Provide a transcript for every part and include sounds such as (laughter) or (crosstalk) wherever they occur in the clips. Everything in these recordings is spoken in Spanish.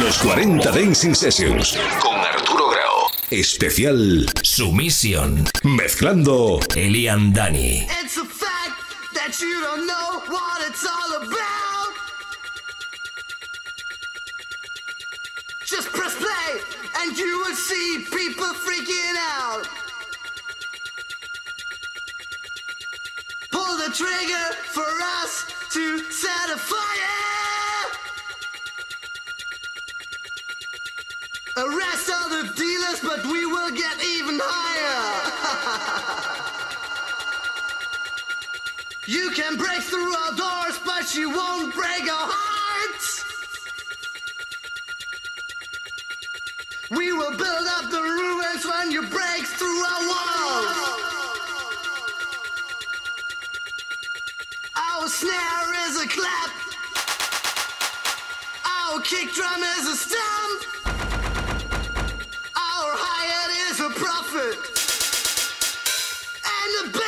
Los 40 Dancing Sessions con Arturo Grau. Especial Sumisión. Mezclando Elian Dani. It's a fact that you don't know what it's all about. Just press play and you will see people freaking out. Pull the trigger for us to set a fire. Arrest all the dealers, but we will get even higher. (laughs) you can break through our doors, but you won't break our hearts. We will build up the ruins when you break through our walls. Our snare is a clap. Our kick drum is a stomp. Prophet. And the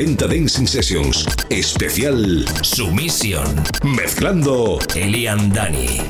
40 Dancing Sessions. Especial Sumisión. Mezclando Elian Dani.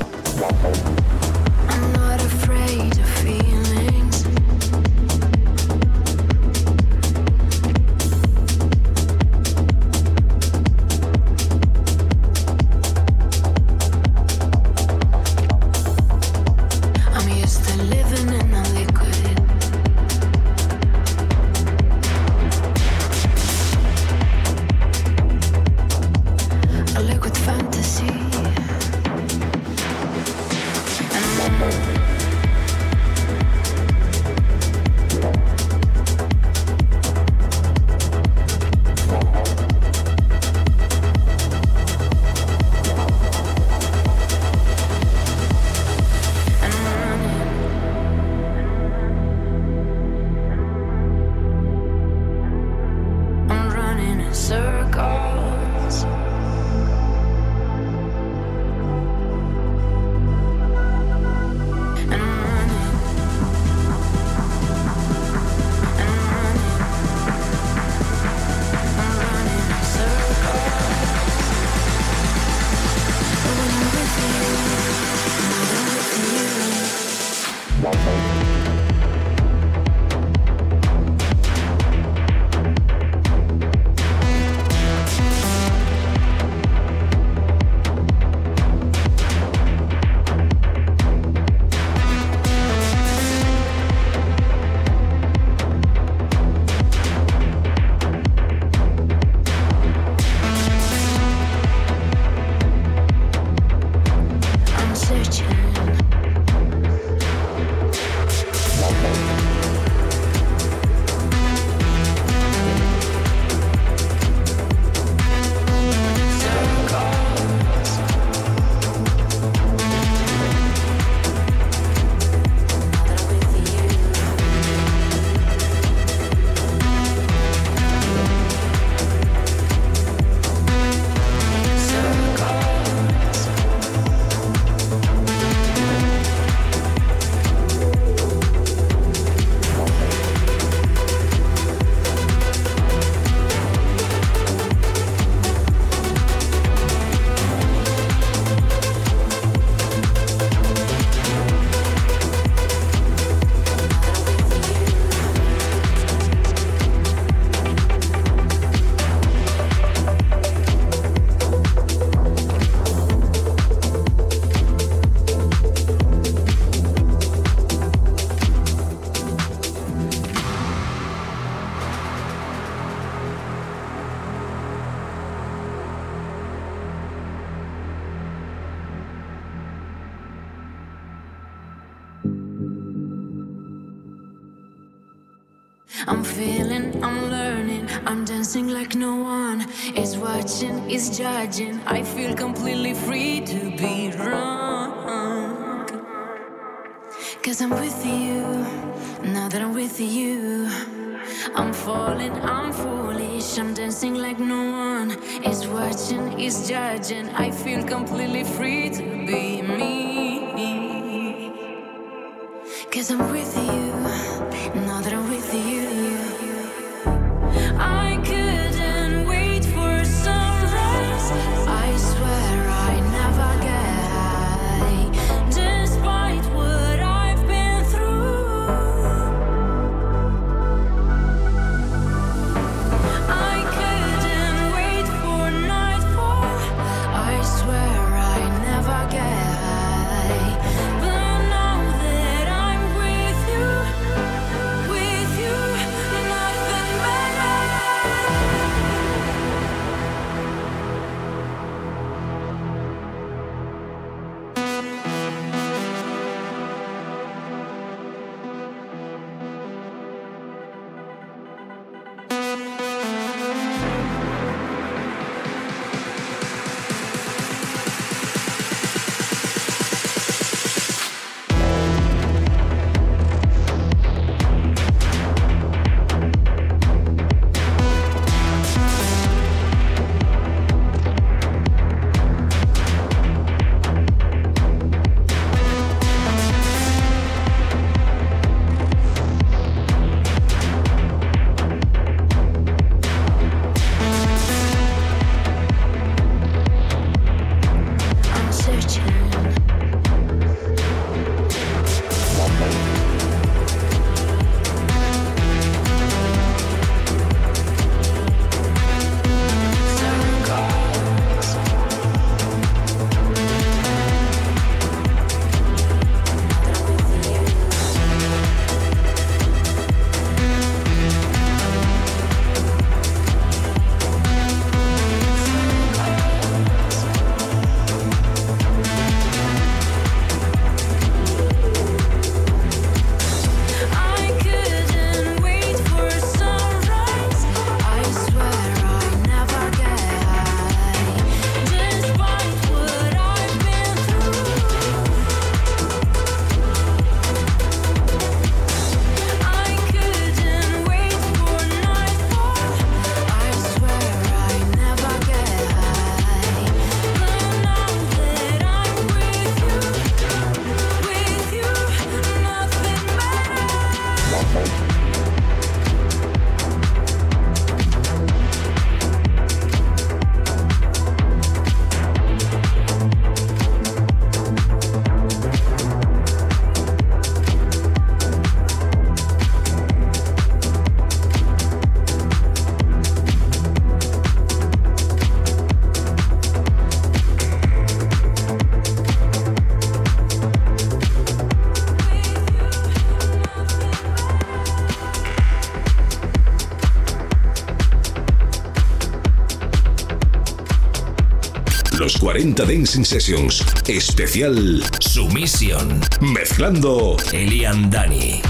40 Dancing Sessions. Especial Sumisión. Mezclando Elian Dani.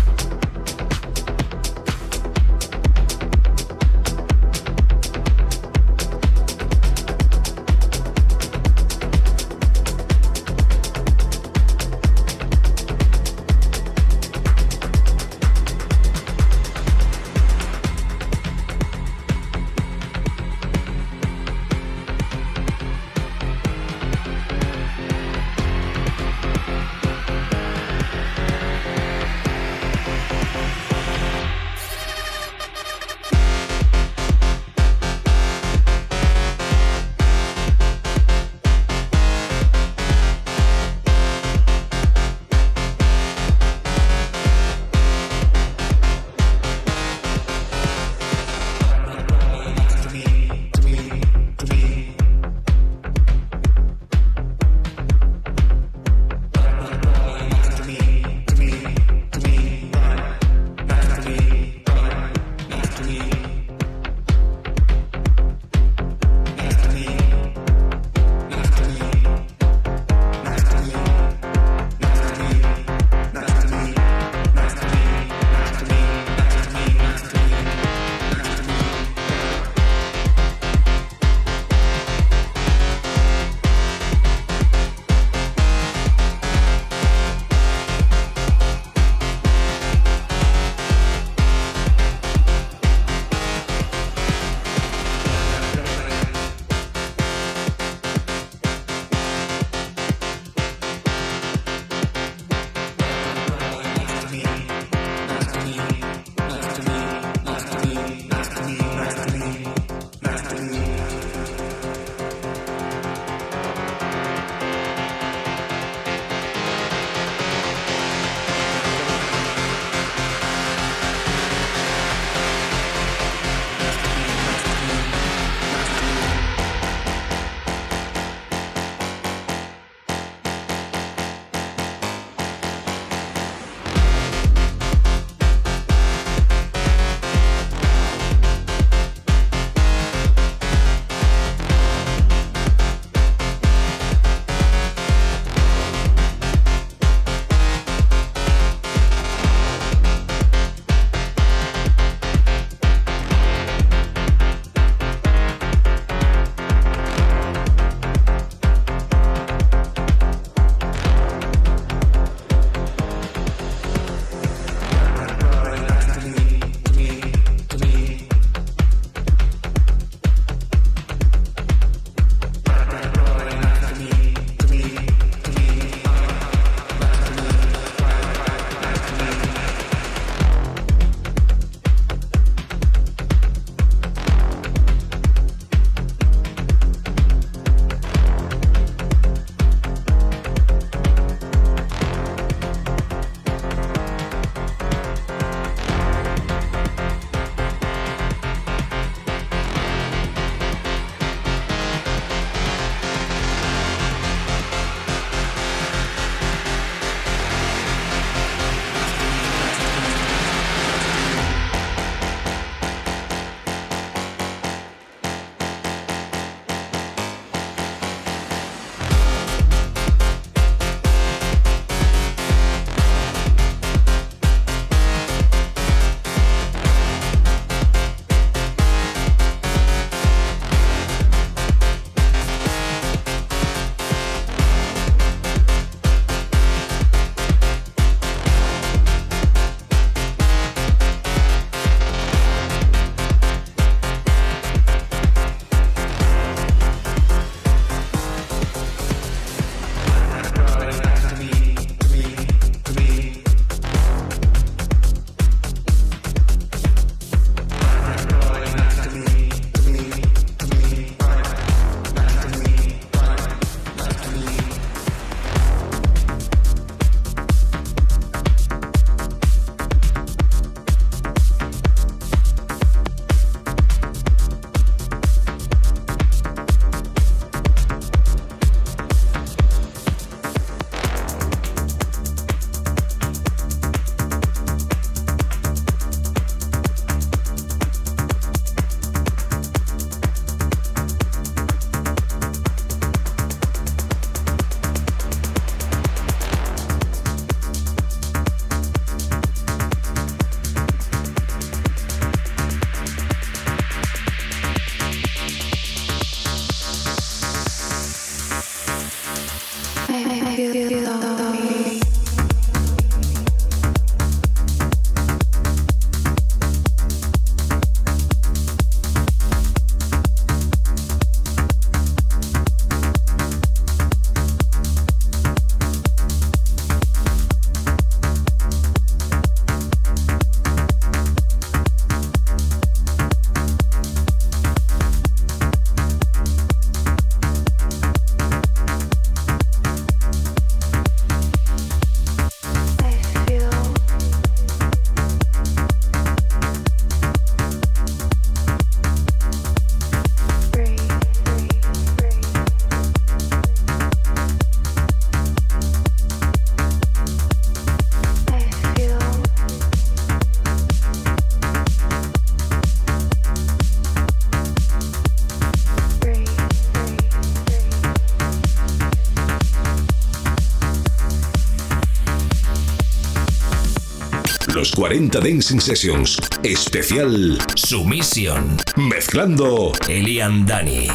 40 Dancing Sessions. Especial Sumisión. Mezclando Elian Dani.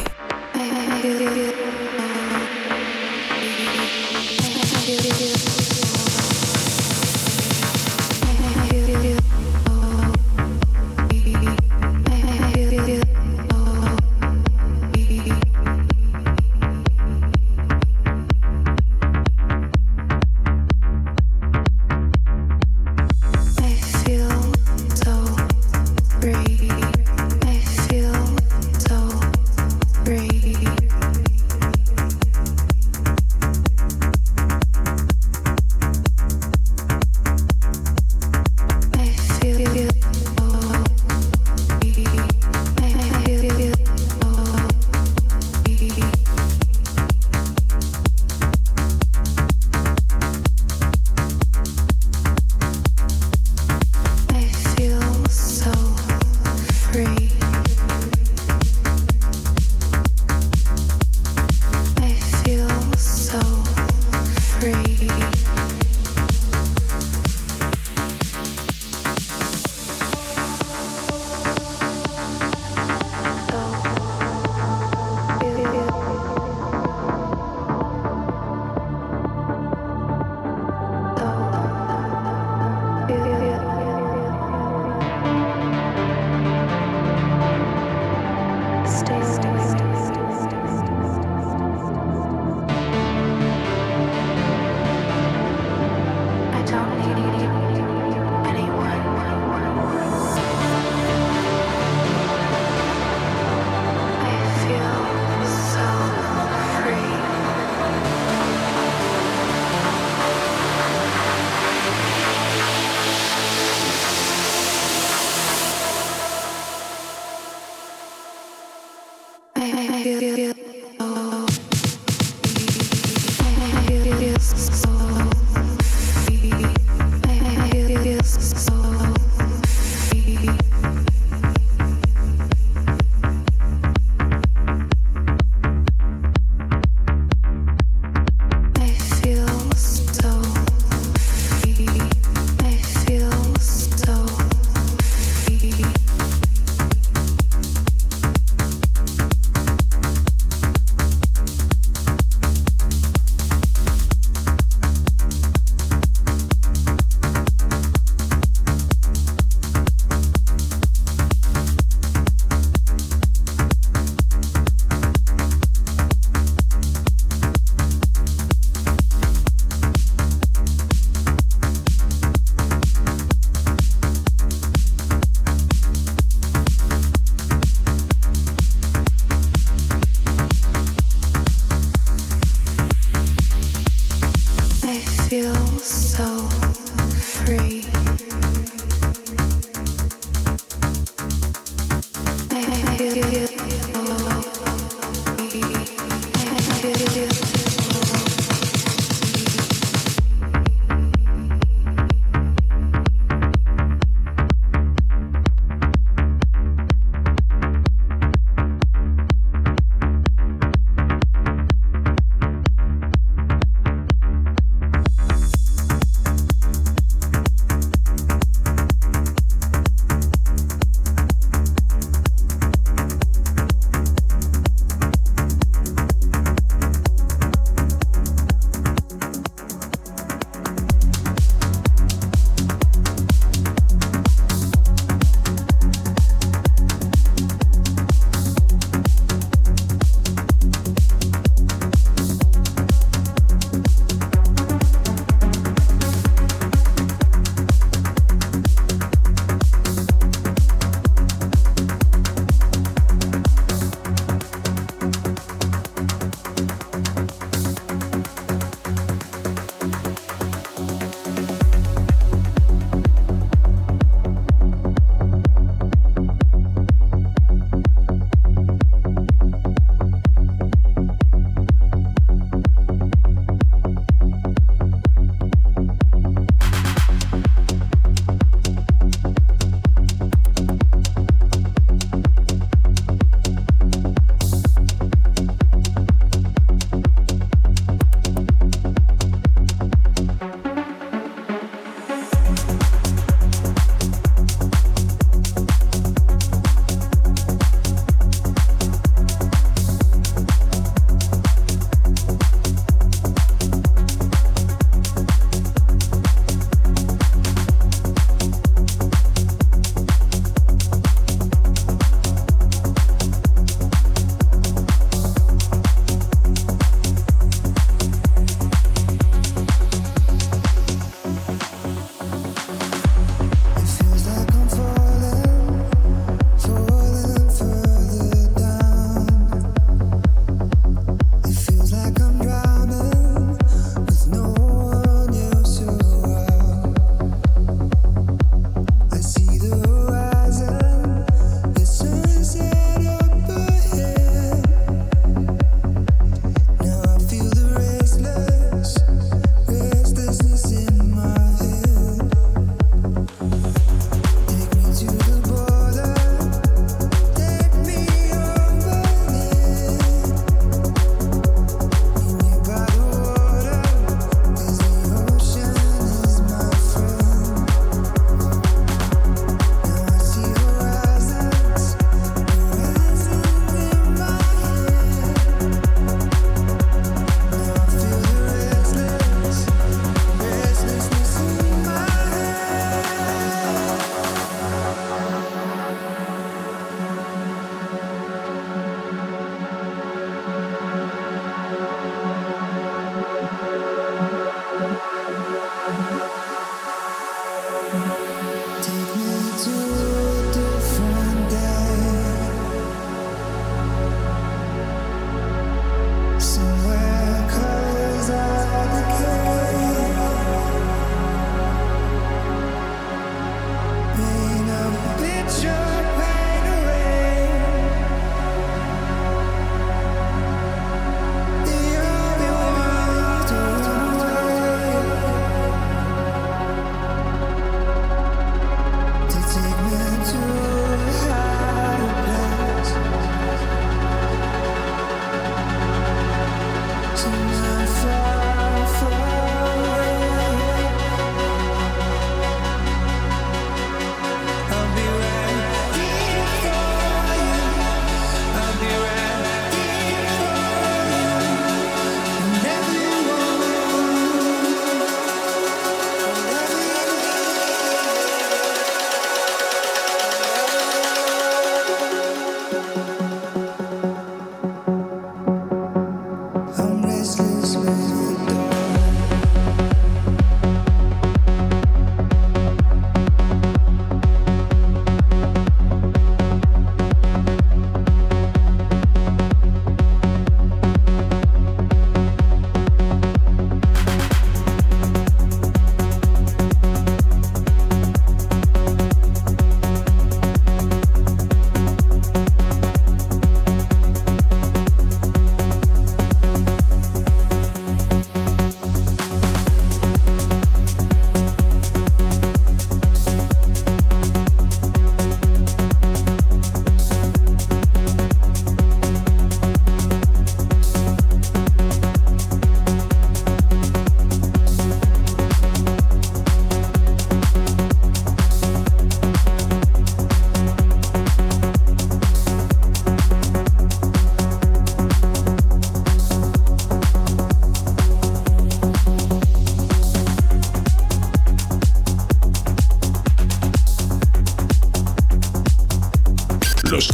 away.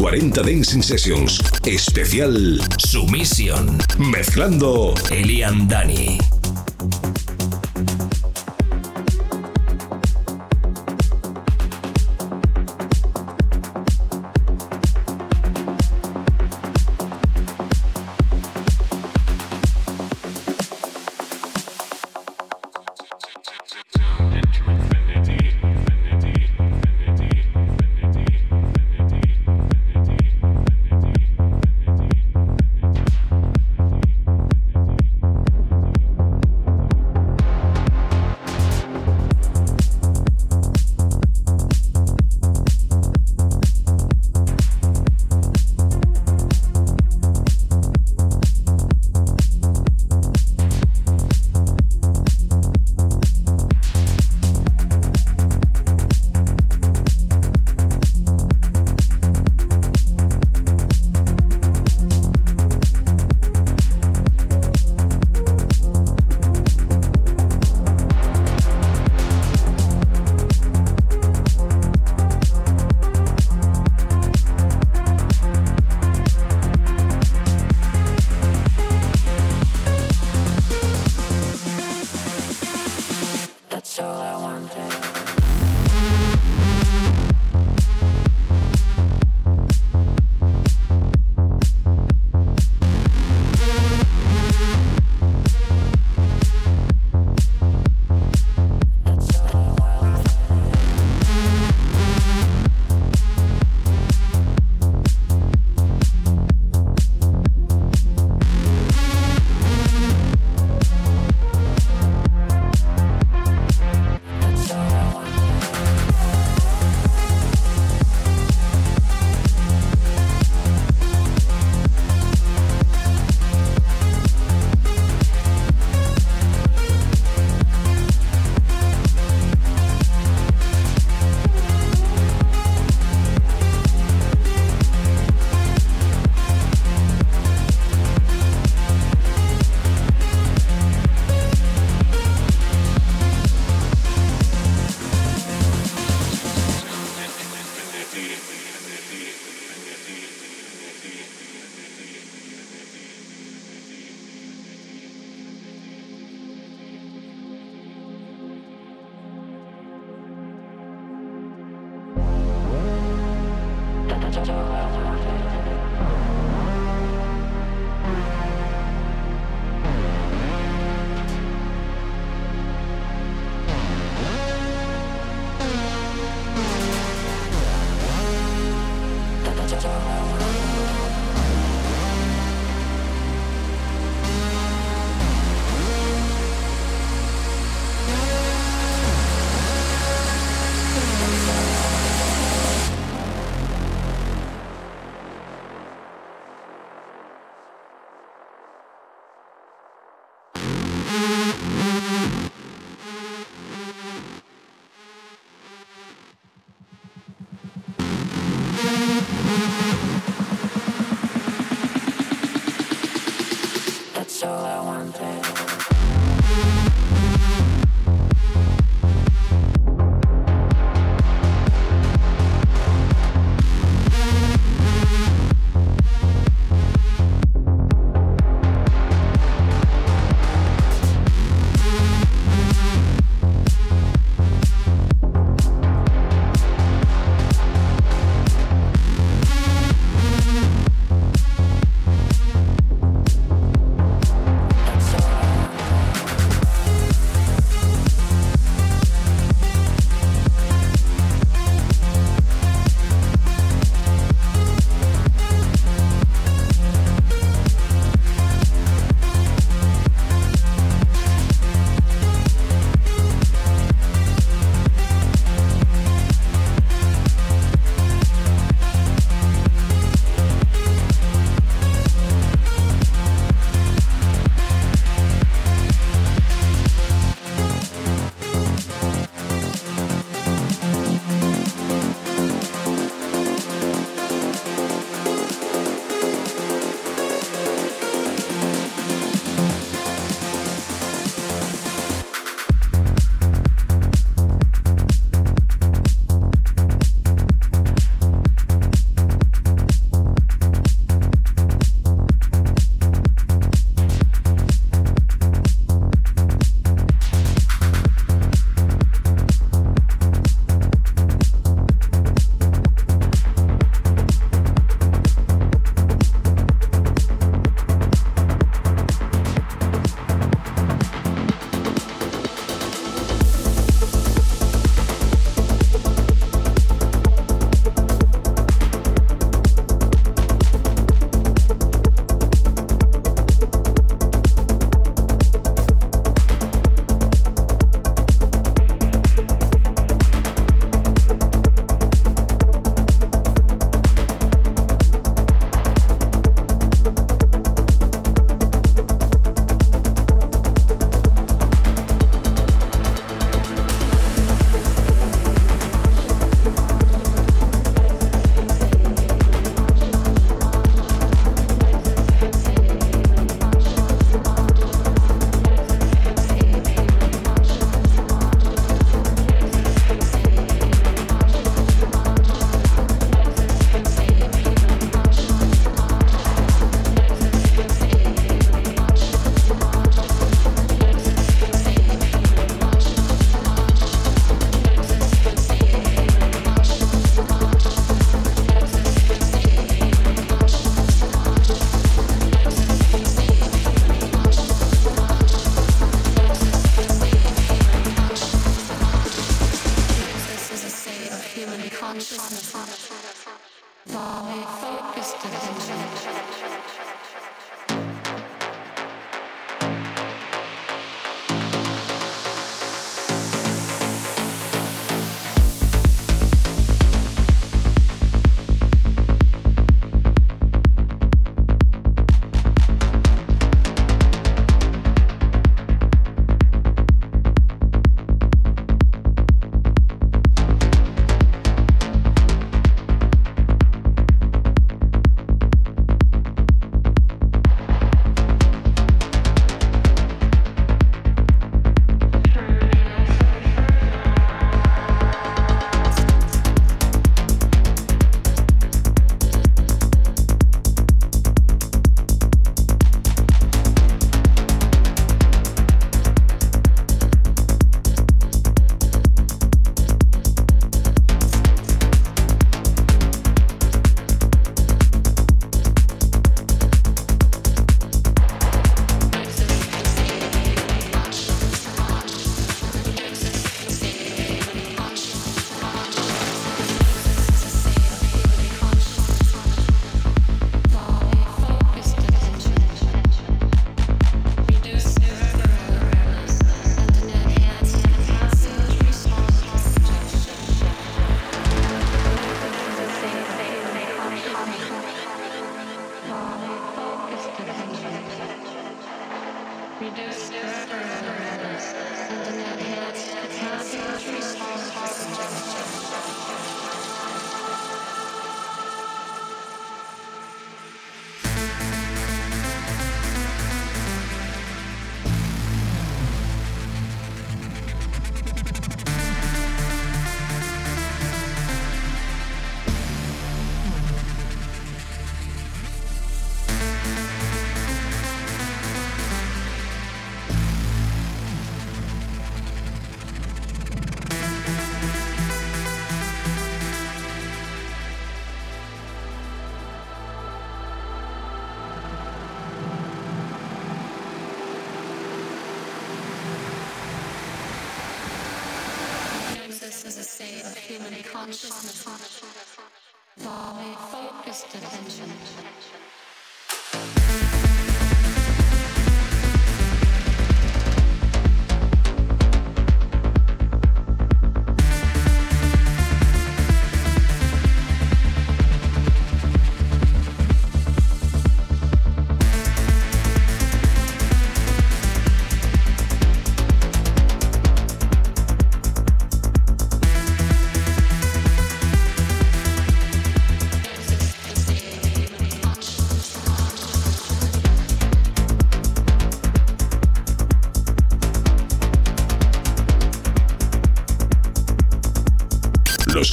40 Dancing Sessions. Especial Sumisión. Mezclando Elian Dani.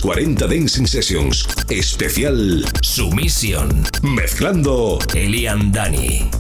40 Dancing Sessions. Especial Sumisión. Mezclando Elian Dani.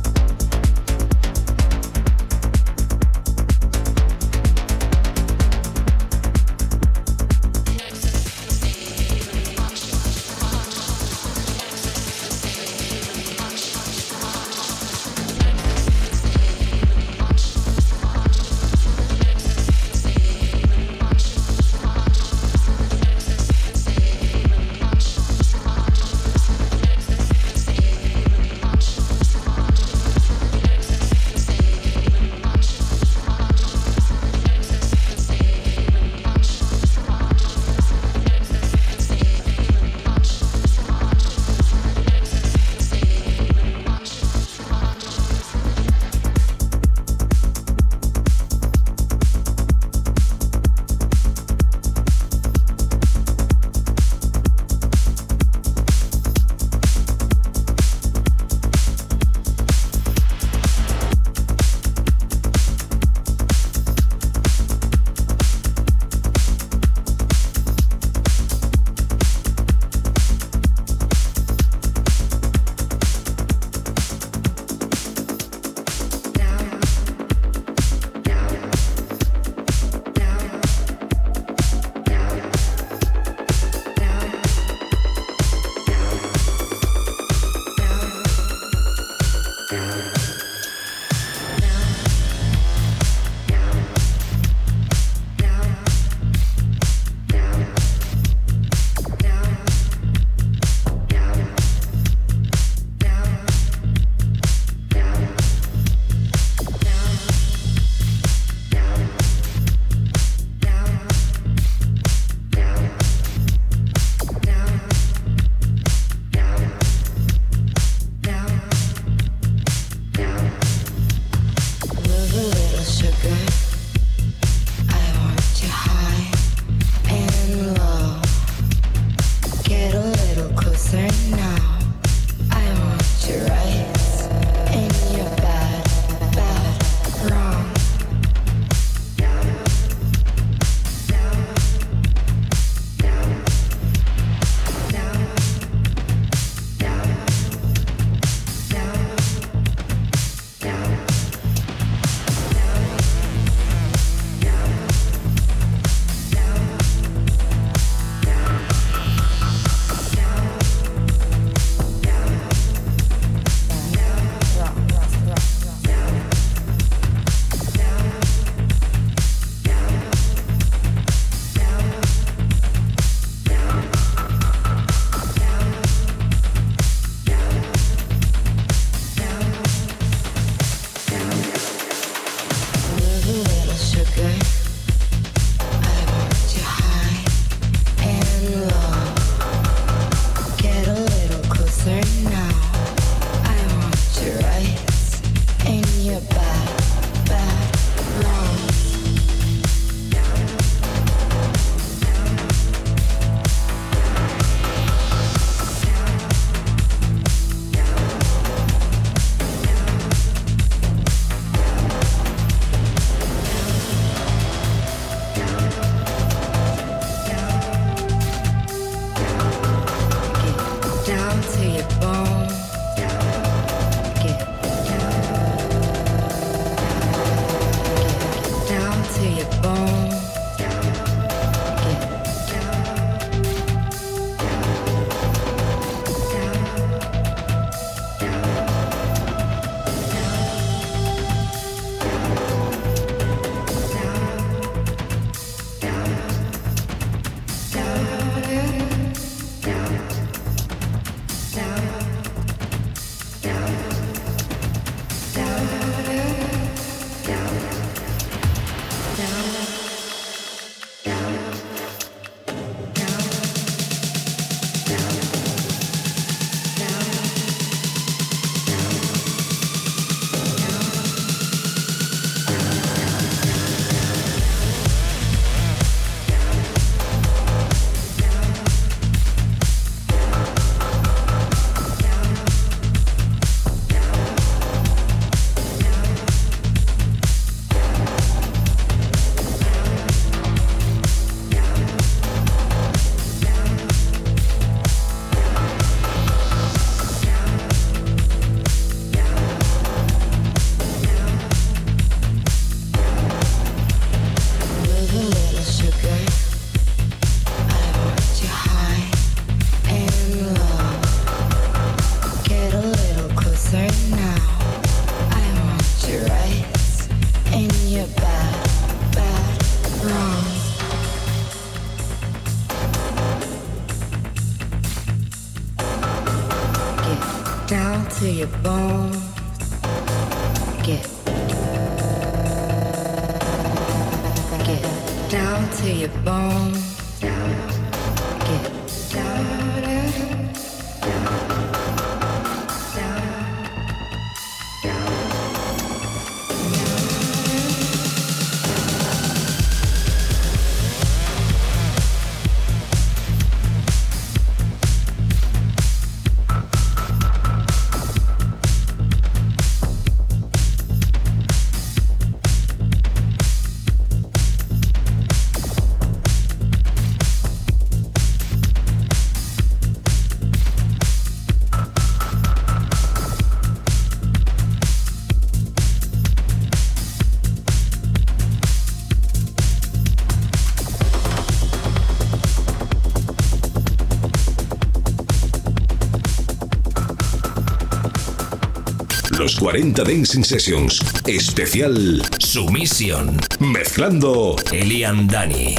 40 Dancing Sessions. Especial Sumisión. Mezclando Elian Dani.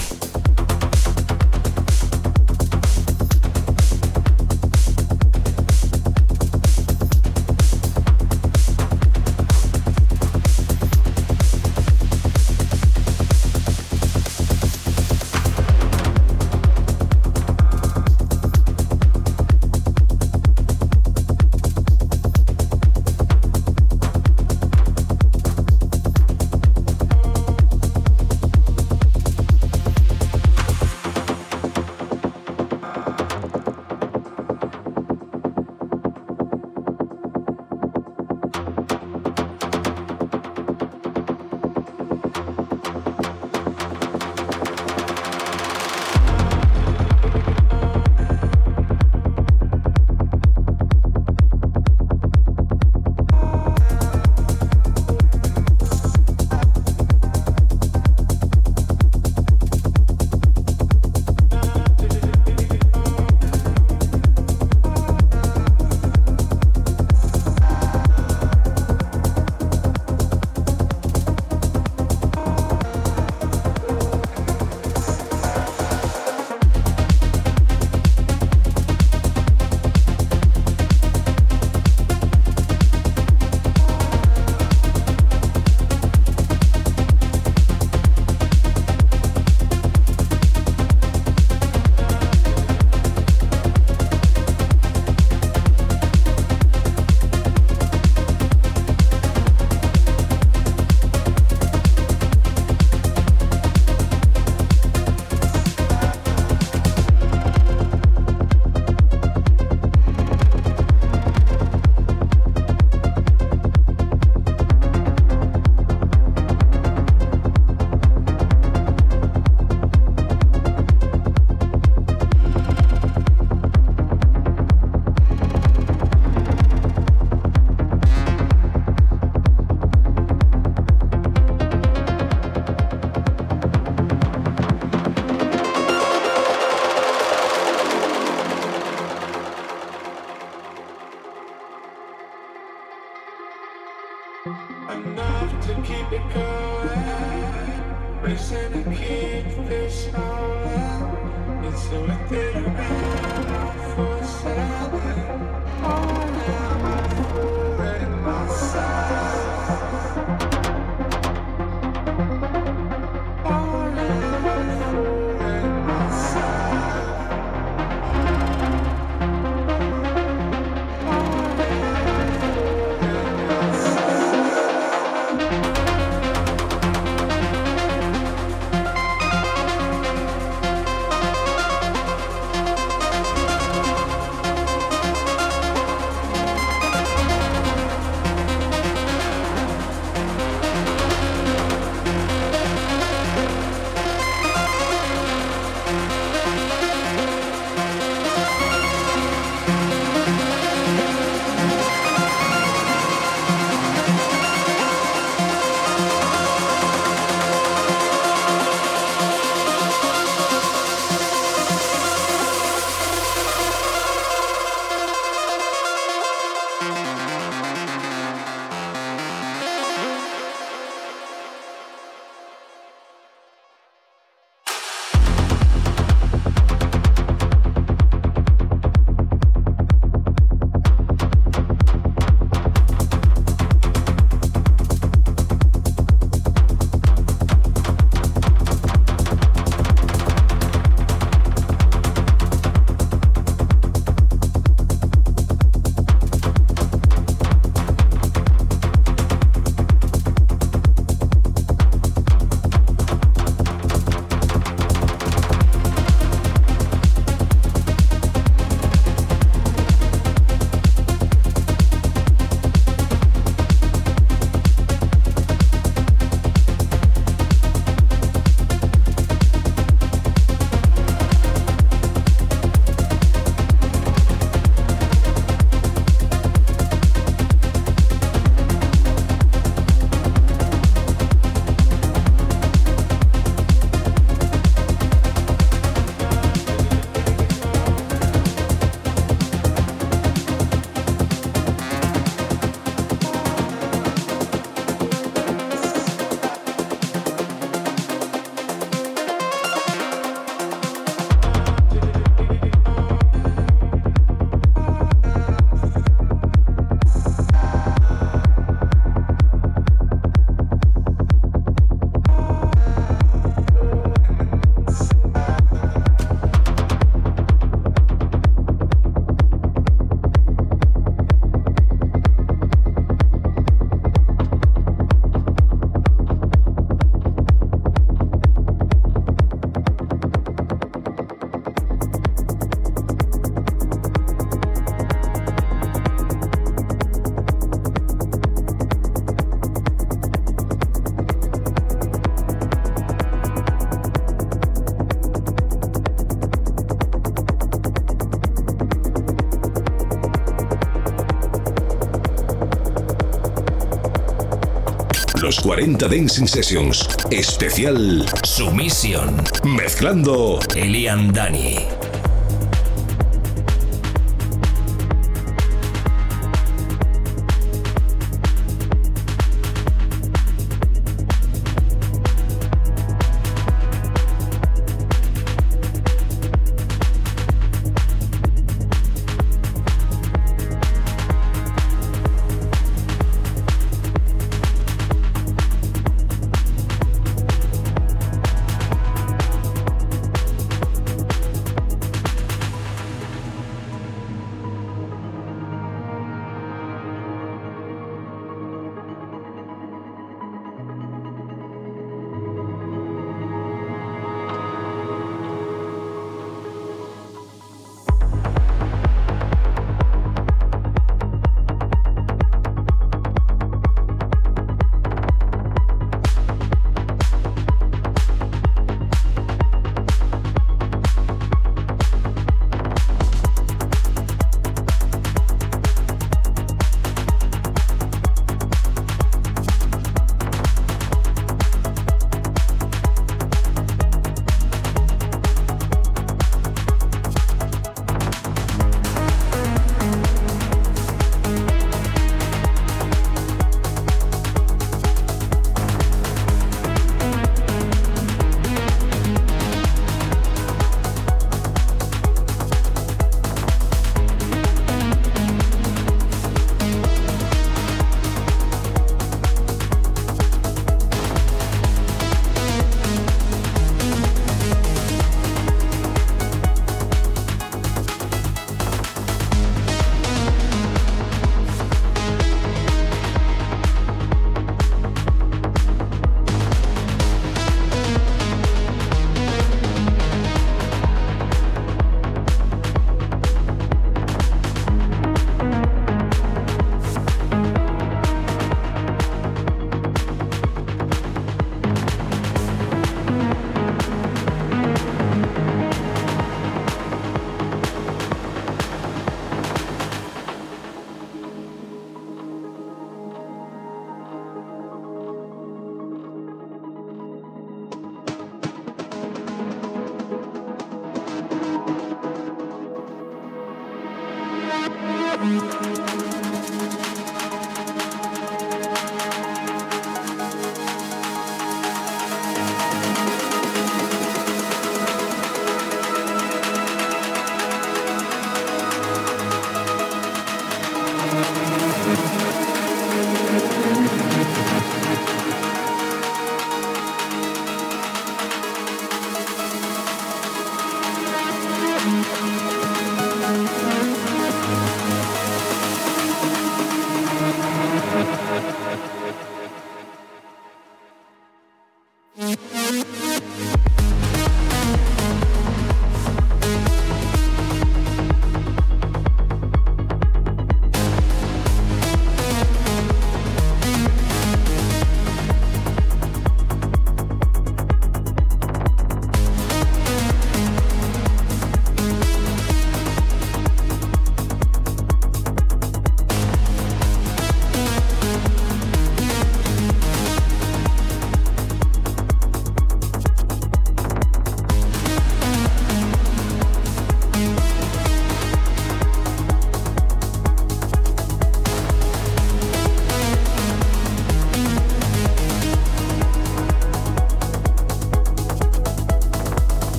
40 Dancing Sessions. Especial Sumisión. Mezclando Elian Dani.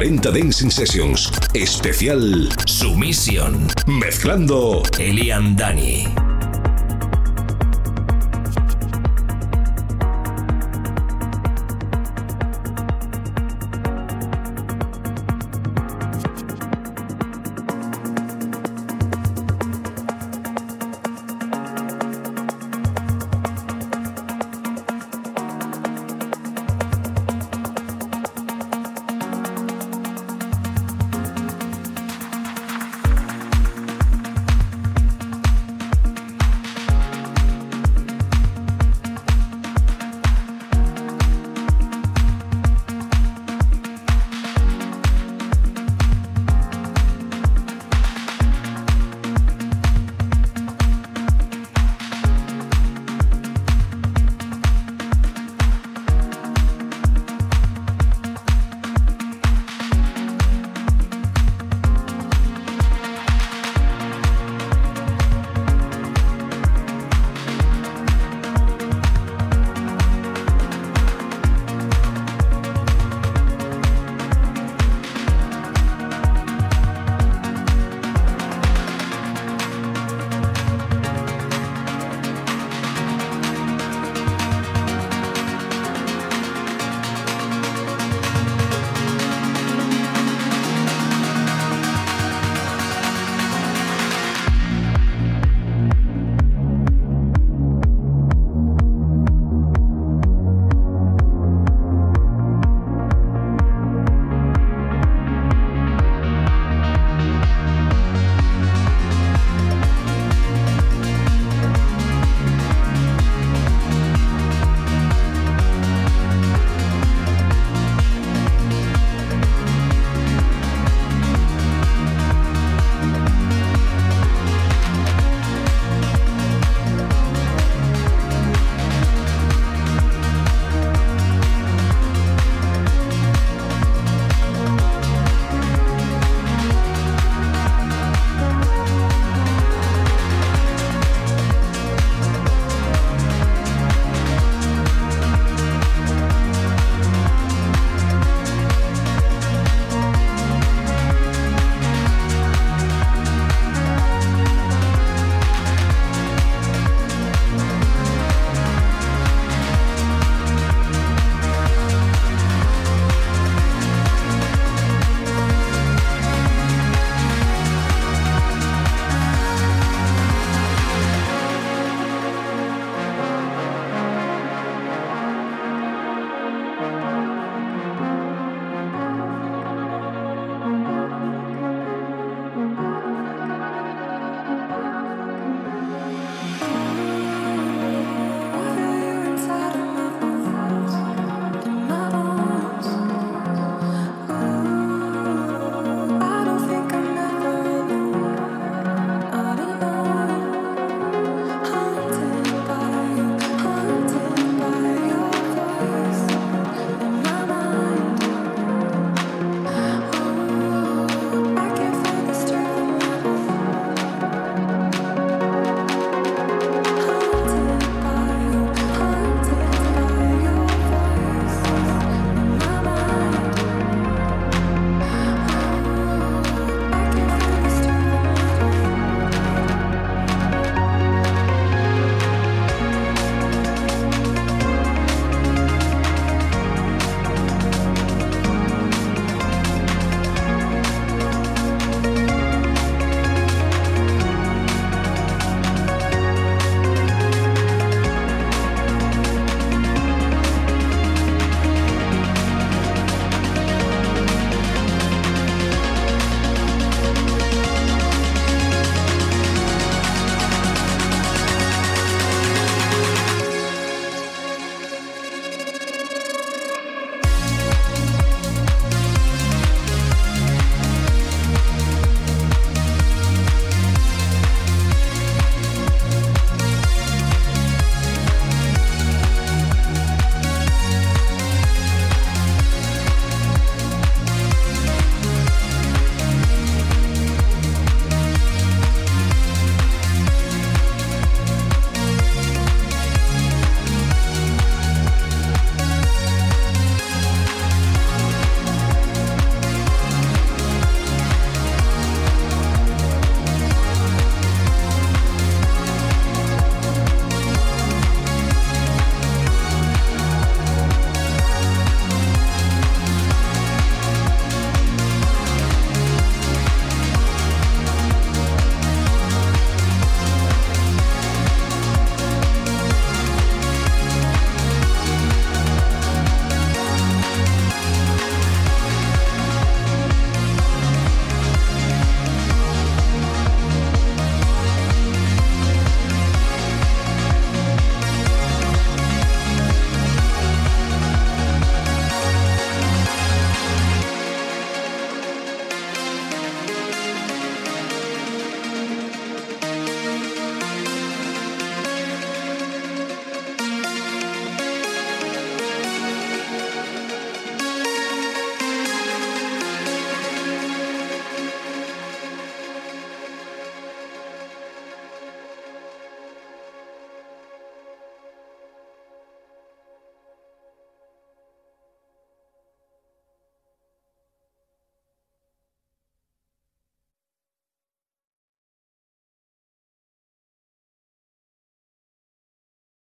40 Dancing Sessions. Especial Sumisión. Mezclando Elian Dani.